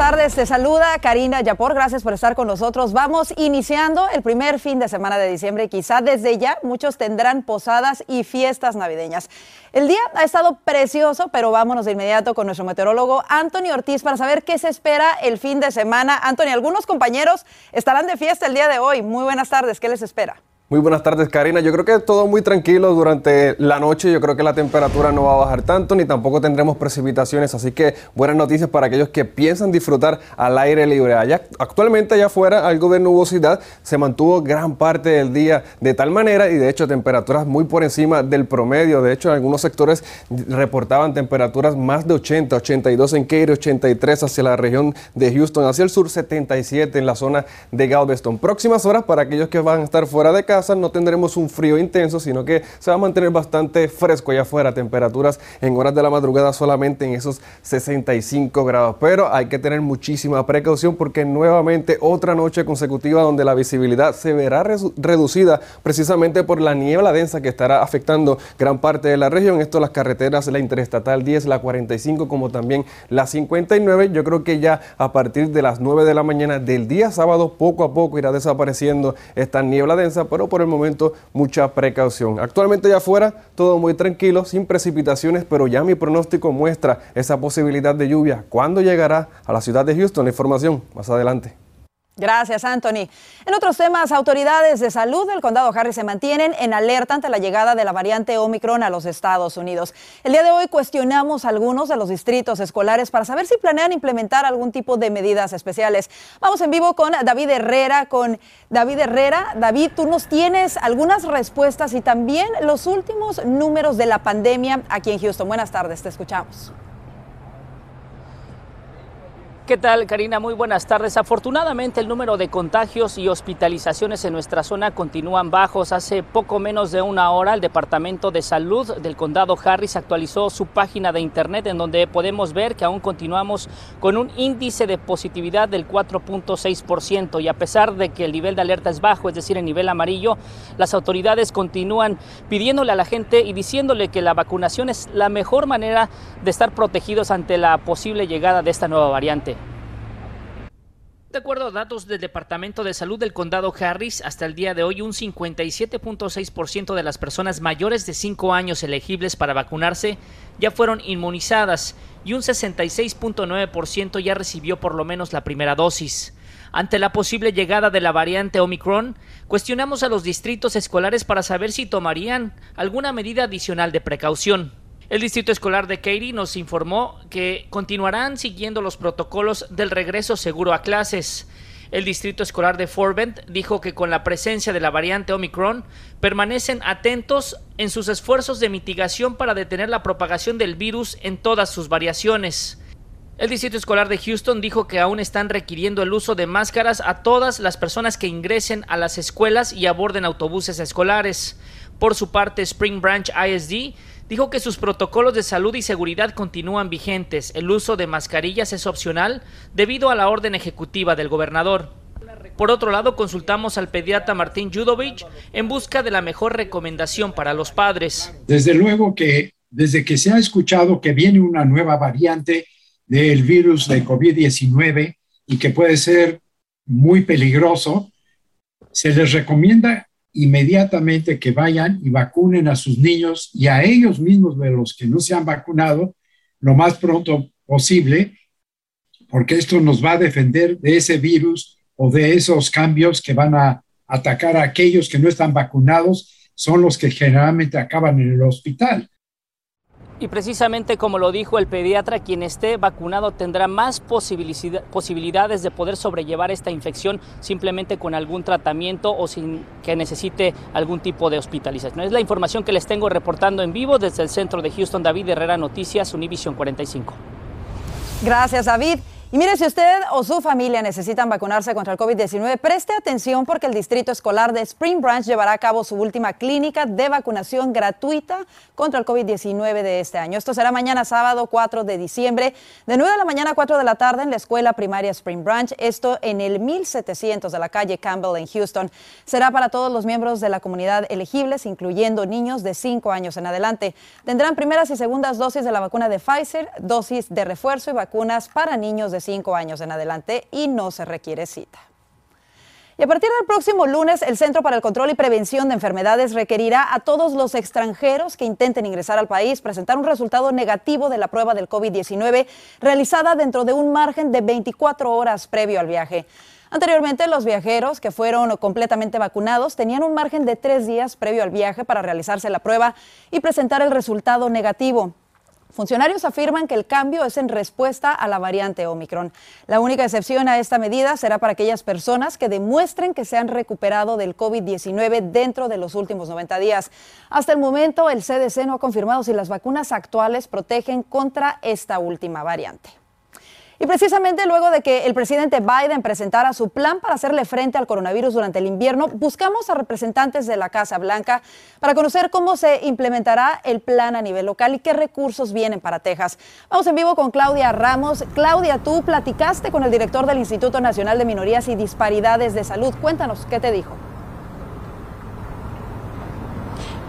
Tardes. Te saluda Karina Yapor. Gracias por estar con nosotros. Vamos iniciando el primer fin de semana de diciembre. Quizá desde ya muchos tendrán posadas y fiestas navideñas. El día ha estado precioso, pero vámonos de inmediato con nuestro meteorólogo Anthony Ortiz para saber qué se espera el fin de semana. Anthony, algunos compañeros estarán de fiesta el día de hoy. Muy buenas tardes. ¿Qué les espera? Muy buenas tardes, Karina. Yo creo que todo muy tranquilo durante la noche. Yo creo que la temperatura no va a bajar tanto, ni tampoco tendremos precipitaciones. Así que buenas noticias para aquellos que piensan disfrutar al aire libre. Allá, actualmente allá afuera algo de nubosidad se mantuvo gran parte del día de tal manera y de hecho temperaturas muy por encima del promedio. De hecho, algunos sectores reportaban temperaturas más de 80, 82 en Katy, 83 hacia la región de Houston, hacia el sur 77 en la zona de Galveston. Próximas horas para aquellos que van a estar fuera de casa no tendremos un frío intenso, sino que se va a mantener bastante fresco allá afuera, temperaturas en horas de la madrugada solamente en esos 65 grados. Pero hay que tener muchísima precaución porque nuevamente otra noche consecutiva donde la visibilidad se verá reducida precisamente por la niebla densa que estará afectando gran parte de la región. Esto las carreteras, la Interestatal 10, la 45, como también la 59. Yo creo que ya a partir de las 9 de la mañana del día sábado, poco a poco irá desapareciendo esta niebla densa, pero por el momento mucha precaución. Actualmente allá afuera todo muy tranquilo, sin precipitaciones, pero ya mi pronóstico muestra esa posibilidad de lluvia. ¿Cuándo llegará a la ciudad de Houston? La información más adelante. Gracias, Anthony. En otros temas, autoridades de salud del condado Harris se mantienen en alerta ante la llegada de la variante Omicron a los Estados Unidos. El día de hoy cuestionamos algunos de los distritos escolares para saber si planean implementar algún tipo de medidas especiales. Vamos en vivo con David Herrera, con David Herrera. David, tú nos tienes algunas respuestas y también los últimos números de la pandemia aquí en Houston. Buenas tardes, te escuchamos. ¿Qué tal, Karina? Muy buenas tardes. Afortunadamente, el número de contagios y hospitalizaciones en nuestra zona continúan bajos. Hace poco menos de una hora, el Departamento de Salud del Condado Harris actualizó su página de Internet en donde podemos ver que aún continuamos con un índice de positividad del 4.6% y a pesar de que el nivel de alerta es bajo, es decir, el nivel amarillo, las autoridades continúan pidiéndole a la gente y diciéndole que la vacunación es la mejor manera de estar protegidos ante la posible llegada de esta nueva variante. De acuerdo a datos del Departamento de Salud del Condado Harris, hasta el día de hoy un 57.6% de las personas mayores de 5 años elegibles para vacunarse ya fueron inmunizadas y un 66.9% ya recibió por lo menos la primera dosis. Ante la posible llegada de la variante Omicron, cuestionamos a los distritos escolares para saber si tomarían alguna medida adicional de precaución. El Distrito Escolar de Katy nos informó que continuarán siguiendo los protocolos del regreso seguro a clases. El Distrito Escolar de Fort Bend dijo que con la presencia de la variante Omicron permanecen atentos en sus esfuerzos de mitigación para detener la propagación del virus en todas sus variaciones. El Distrito Escolar de Houston dijo que aún están requiriendo el uso de máscaras a todas las personas que ingresen a las escuelas y aborden autobuses escolares. Por su parte, Spring Branch ISD dijo que sus protocolos de salud y seguridad continúan vigentes. El uso de mascarillas es opcional debido a la orden ejecutiva del gobernador. Por otro lado, consultamos al pediatra Martín Judovich en busca de la mejor recomendación para los padres. Desde luego que desde que se ha escuchado que viene una nueva variante del virus de COVID-19 y que puede ser muy peligroso, se les recomienda inmediatamente que vayan y vacunen a sus niños y a ellos mismos de los que no se han vacunado lo más pronto posible, porque esto nos va a defender de ese virus o de esos cambios que van a atacar a aquellos que no están vacunados, son los que generalmente acaban en el hospital. Y precisamente como lo dijo el pediatra, quien esté vacunado tendrá más posibilidades de poder sobrellevar esta infección simplemente con algún tratamiento o sin que necesite algún tipo de hospitalización. Es la información que les tengo reportando en vivo desde el centro de Houston. David Herrera Noticias, Univision 45. Gracias, David. Y mire, si usted o su familia necesitan vacunarse contra el COVID-19, preste atención porque el Distrito Escolar de Spring Branch llevará a cabo su última clínica de vacunación gratuita contra el COVID-19 de este año. Esto será mañana sábado 4 de diciembre, de 9 de la mañana a 4 de la tarde en la escuela primaria Spring Branch, esto en el 1700 de la calle Campbell en Houston. Será para todos los miembros de la comunidad elegibles, incluyendo niños de 5 años en adelante. Tendrán primeras y segundas dosis de la vacuna de Pfizer, dosis de refuerzo y vacunas para niños de cinco años en adelante y no se requiere cita. Y a partir del próximo lunes, el Centro para el Control y Prevención de Enfermedades requerirá a todos los extranjeros que intenten ingresar al país presentar un resultado negativo de la prueba del COVID-19 realizada dentro de un margen de 24 horas previo al viaje. Anteriormente, los viajeros que fueron completamente vacunados tenían un margen de tres días previo al viaje para realizarse la prueba y presentar el resultado negativo. Funcionarios afirman que el cambio es en respuesta a la variante Omicron. La única excepción a esta medida será para aquellas personas que demuestren que se han recuperado del COVID-19 dentro de los últimos 90 días. Hasta el momento, el CDC no ha confirmado si las vacunas actuales protegen contra esta última variante. Y precisamente luego de que el presidente Biden presentara su plan para hacerle frente al coronavirus durante el invierno, buscamos a representantes de la Casa Blanca para conocer cómo se implementará el plan a nivel local y qué recursos vienen para Texas. Vamos en vivo con Claudia Ramos. Claudia, tú platicaste con el director del Instituto Nacional de Minorías y Disparidades de Salud. Cuéntanos, ¿qué te dijo?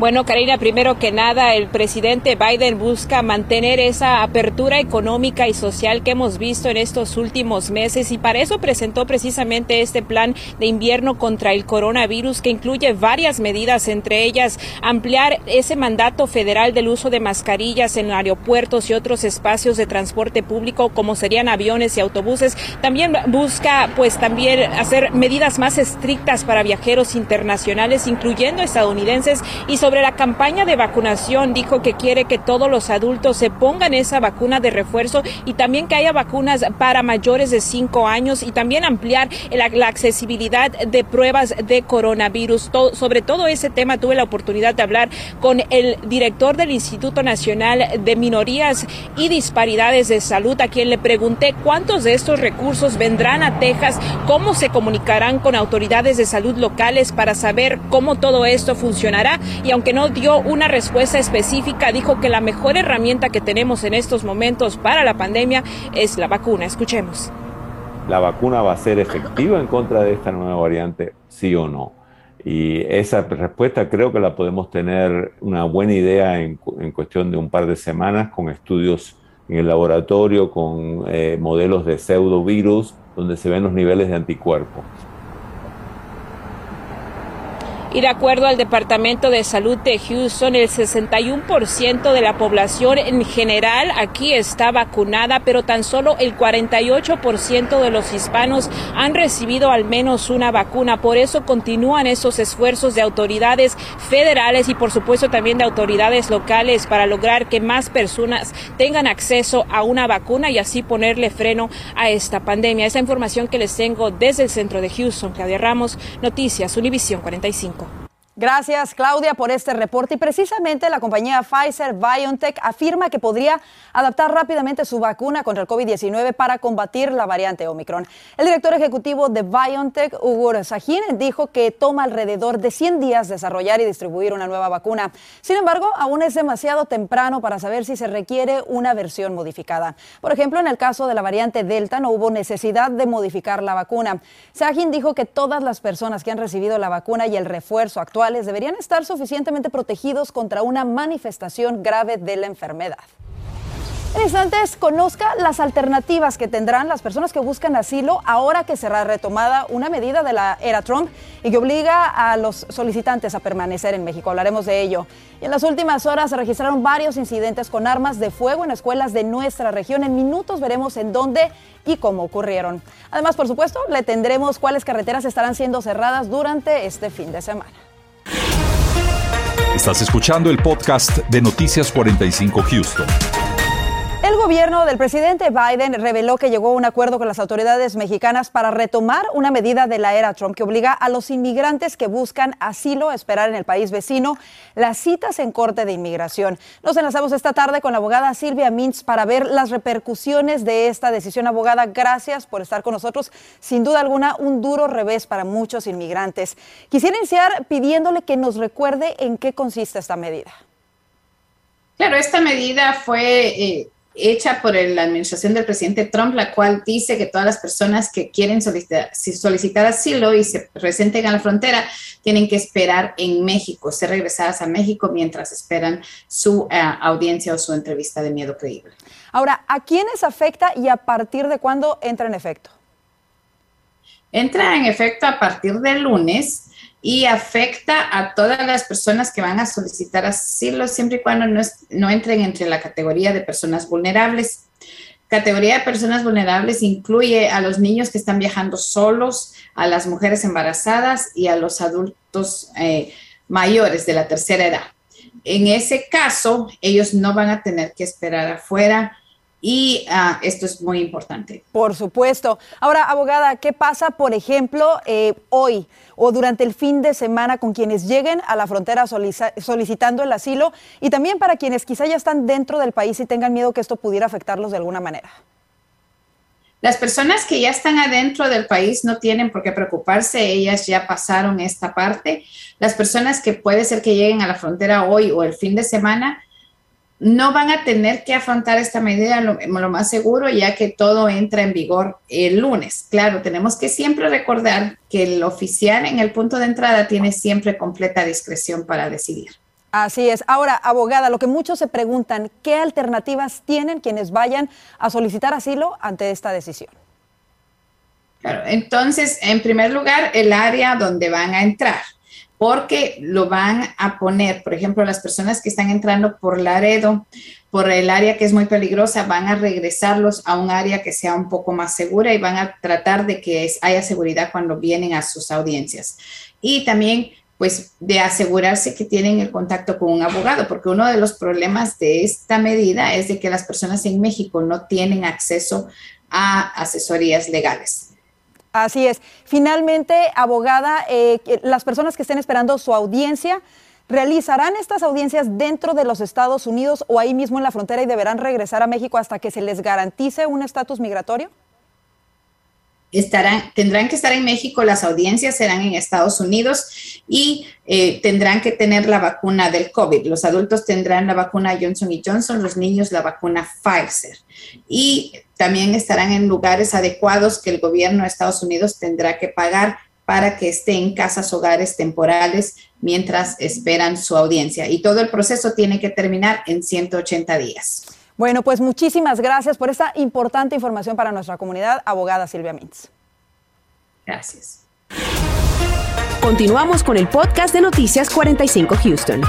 Bueno, Karina, primero que nada, el presidente Biden busca mantener esa apertura económica y social que hemos visto en estos últimos meses y para eso presentó precisamente este plan de invierno contra el coronavirus que incluye varias medidas, entre ellas ampliar ese mandato federal del uso de mascarillas en aeropuertos y otros espacios de transporte público como serían aviones y autobuses. También busca pues también hacer medidas más estrictas para viajeros internacionales, incluyendo estadounidenses y sobre sobre la campaña de vacunación dijo que quiere que todos los adultos se pongan esa vacuna de refuerzo y también que haya vacunas para mayores de 5 años y también ampliar la, accesibilidad de pruebas de coronavirus. sobre todo ese tema tuve la oportunidad de hablar con el director del Instituto Nacional de Minorías y Disparidades de Salud, a quien le pregunté cuántos de estos recursos vendrán a Texas, cómo se comunicarán con autoridades de salud locales para saber cómo todo esto funcionará y no dio una respuesta específica, dijo que la mejor herramienta que tenemos en estos momentos para la pandemia es la vacuna. Escuchemos. ¿La vacuna va a ser efectiva en contra de esta nueva variante? Sí o no. Y esa respuesta creo que la podemos tener una buena idea en, cuestión de un par de semanas con estudios en el laboratorio, con eh, modelos de pseudovirus, donde se ven los niveles de anticuerpos. Y de acuerdo al Departamento de Salud de Houston, el 61% de la población en general aquí está vacunada, pero tan solo el 48% de los hispanos han recibido al menos una vacuna. Por eso continúan esos esfuerzos de autoridades federales y por supuesto también de autoridades locales para lograr que más personas tengan acceso a una vacuna y así ponerle freno a esta pandemia. Esa información que les tengo desde el centro de Houston, Claudia Ramos, Noticias, Univisión 45. Gracias, Claudia, por este reporte. Y precisamente la compañía Pfizer BioNTech afirma que podría adaptar rápidamente su vacuna contra el COVID-19 para combatir la variante Omicron. El director ejecutivo de BioNTech, Ugur Sahin, dijo que toma alrededor de 100 días desarrollar y distribuir una nueva vacuna. Sin embargo, aún es demasiado temprano para saber si se requiere una versión modificada. Por ejemplo, en el caso de la variante Delta no hubo necesidad de modificar la vacuna. Sahin dijo que todas las personas que han recibido la vacuna y el refuerzo actual deberían estar suficientemente protegidos contra una manifestación grave de la enfermedad. En instantes, conozca las alternativas que tendrán las personas que buscan asilo ahora que será retomada una medida de la era Trump y que obliga a los solicitantes a permanecer en México. Hablaremos de ello. Y en las últimas horas se registraron varios incidentes con armas de fuego en escuelas de nuestra región. En minutos veremos en dónde y cómo ocurrieron. Además, por supuesto, le tendremos cuáles carreteras estarán siendo cerradas durante este fin de semana. Estás escuchando el podcast de Noticias 45 Houston. El gobierno del presidente Biden reveló que llegó a un acuerdo con las autoridades mexicanas para retomar una medida de la era Trump que obliga a los inmigrantes que buscan asilo a esperar en el país vecino las citas en corte de inmigración. Nos enlazamos esta tarde con la abogada Silvia Mintz para ver las repercusiones de esta decisión. Abogada, gracias por estar con nosotros. Sin duda alguna, un duro revés para muchos inmigrantes. Quisiera iniciar pidiéndole que nos recuerde en qué consiste esta medida. Claro, esta medida fue eh, hecha por la administración del presidente Trump, la cual dice que todas las personas que quieren solicitar, solicitar asilo y se presenten a la frontera tienen que esperar en México, ser regresadas a México mientras esperan su eh, audiencia o su entrevista de miedo creíble. Ahora, ¿a quiénes afecta y a partir de cuándo entra en efecto? Entra en efecto a partir del lunes y afecta a todas las personas que van a solicitar asilo siempre y cuando no, no, entren entre la categoría de personas vulnerables. Categoría de personas vulnerables incluye a los niños que están viajando solos, a las mujeres embarazadas y a los adultos eh, mayores de la tercera edad. En ese caso, ellos no van a tener que esperar afuera y ah, esto es muy importante. Por supuesto. Ahora, abogada, ¿qué pasa, por ejemplo, eh, hoy o durante el fin de semana con quienes lleguen a la frontera solicitando el asilo y también para quienes quizá ya están dentro del país y tengan miedo que esto pudiera afectarlos de alguna manera? Las personas que ya están adentro del país no tienen por qué preocuparse, ellas ya pasaron esta parte. Las personas que puede ser que lleguen a la frontera hoy o el fin de semana, no van a tener que afrontar esta medida lo, más seguro, ya que todo entra en vigor el lunes. Claro, tenemos que siempre recordar que el oficial en el punto de entrada tiene siempre completa discreción para decidir. Así es. Ahora, abogada, lo que muchos se preguntan, ¿qué alternativas tienen quienes vayan a solicitar asilo ante esta decisión? Claro, entonces, en primer lugar, el área donde van a entrar porque lo van a poner, por ejemplo, las personas que están entrando por Laredo, por el área que es muy peligrosa, van a regresarlos a un área que sea un poco más segura y van a tratar de que haya seguridad cuando vienen a sus audiencias. Y también pues de asegurarse que tienen el contacto con un abogado, porque uno de los problemas de esta medida es de que las personas en México no tienen acceso a asesorías legales. Así es. Finalmente, abogada, eh, las personas que estén esperando su audiencia, ¿realizarán estas audiencias dentro de los Estados Unidos o ahí mismo en la frontera y deberán regresar a México hasta que se les garantice un estatus migratorio? Estarán, tendrán que estar en México, las audiencias serán en Estados Unidos y eh, tendrán que tener la vacuna del COVID. Los adultos tendrán la vacuna Johnson y Johnson, los niños la vacuna Pfizer. Y también estarán en lugares adecuados que el gobierno de Estados Unidos tendrá que pagar para que estén en casas hogares temporales mientras esperan su audiencia. Y todo el proceso tiene que terminar en 180 días. Bueno, pues muchísimas gracias por esta importante información para nuestra comunidad, abogada Silvia Mintz. Gracias. Continuamos con el podcast de Noticias 45 Houston.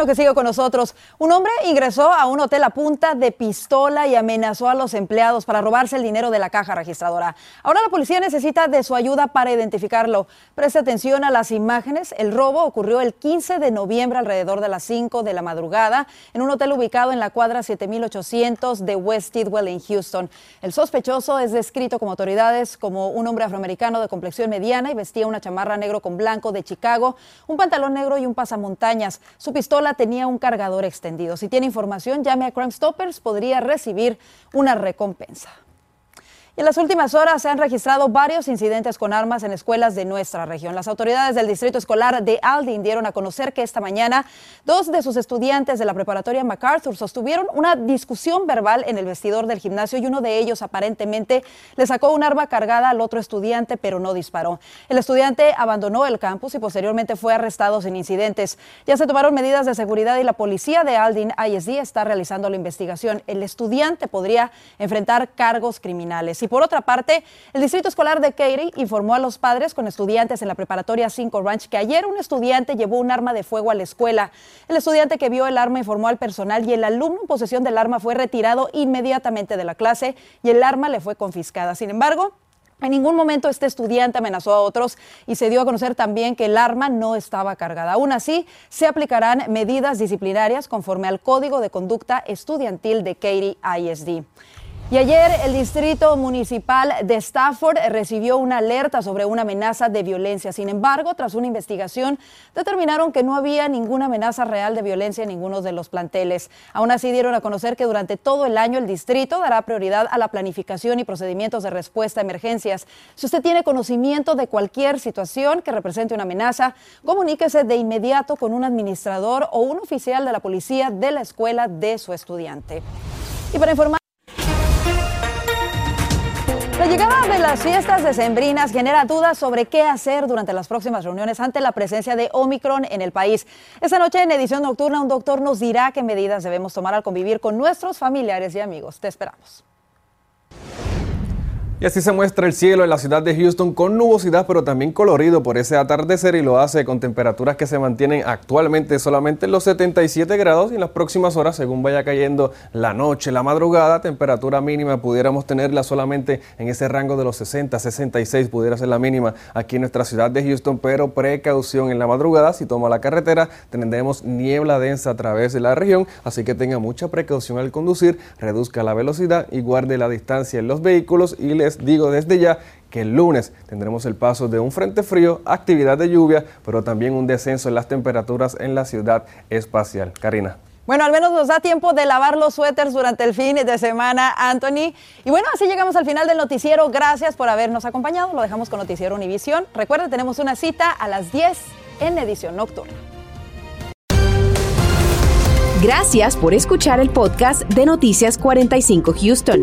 Bueno que siga con nosotros. Un hombre ingresó a un hotel a punta de pistola y amenazó a los empleados para robarse el dinero de la caja registradora. Ahora la policía necesita de su ayuda para identificarlo. Preste atención a las imágenes. El robo ocurrió el 15 de noviembre alrededor de las 5 de la madrugada en un hotel ubicado en la cuadra 7800 de West Tidwell en Houston. El sospechoso es descrito como autoridades como un hombre afroamericano de complexión mediana y vestía una chamarra negro con blanco de Chicago, un pantalón negro y un pasamontañas. Su pistola tenía un cargador extendido. Si tiene información, llame a Crime Stoppers, podría recibir una recompensa. En las últimas horas se han registrado varios incidentes con armas en escuelas de nuestra región. Las autoridades del Distrito Escolar de Aldin dieron a conocer que esta mañana dos de sus estudiantes de la preparatoria MacArthur sostuvieron una discusión verbal en el vestidor del gimnasio y uno de ellos aparentemente le sacó un arma cargada al otro estudiante, pero no disparó. El estudiante abandonó el campus y posteriormente fue arrestado sin incidentes. Ya se tomaron medidas de seguridad y la policía de Aldin ISD está realizando la investigación. El estudiante podría enfrentar cargos criminales. Por otra parte, el Distrito Escolar de Katy informó a los padres con estudiantes en la preparatoria 5 Ranch que ayer un estudiante llevó un arma de fuego a la escuela. El estudiante que vio el arma informó al personal y el alumno en posesión del arma fue retirado inmediatamente de la clase y el arma le fue confiscada. Sin embargo, En ningún momento este estudiante amenazó a otros y se dio a conocer también que el arma no estaba cargada. Aún así, se aplicarán medidas disciplinarias conforme al Código de Conducta Estudiantil de Katy ISD. Y ayer el Distrito Municipal de Stafford recibió una alerta sobre una amenaza de violencia. Sin embargo, tras una investigación, determinaron que no había ninguna amenaza real de violencia en ninguno de los planteles. Aún así, dieron a conocer que durante todo el año el distrito dará prioridad a la planificación y procedimientos de respuesta a emergencias. Si usted tiene conocimiento de cualquier situación que represente una amenaza, comuníquese de inmediato con un administrador o un oficial de la policía de la escuela de su estudiante. Y para informar de las fiestas decembrinas genera dudas sobre qué hacer durante las próximas reuniones ante la presencia de Omicron en el país. Esta noche en edición nocturna un doctor nos dirá qué medidas debemos tomar al convivir con nuestros familiares y amigos. Te esperamos. Y así se muestra el cielo en la ciudad de Houston con nubosidad, pero también colorido por ese atardecer y lo hace con temperaturas que se mantienen actualmente solamente en los 77 grados y en las próximas horas, según vaya cayendo la noche, la madrugada, temperatura mínima pudiéramos tenerla solamente en ese rango de los 60, 66 pudiera ser la mínima aquí en nuestra ciudad de Houston, pero precaución en la madrugada, si toma la carretera tendremos niebla densa a través de la región, así que tenga mucha precaución al conducir, reduzca la velocidad y guarde la distancia en los vehículos y les digo desde ya que el lunes tendremos el paso de un frente frío, actividad de lluvia, pero también un descenso en las temperaturas en la ciudad espacial. Karina. Bueno, al menos nos da tiempo de lavar los suéteres durante el fin de semana, Anthony. Y bueno, así llegamos al final del noticiero. Gracias por habernos acompañado. Lo dejamos con Noticiero Univisión. Recuerda, tenemos una cita a las 10 en edición nocturna. Gracias por escuchar el podcast de Noticias 45 Houston.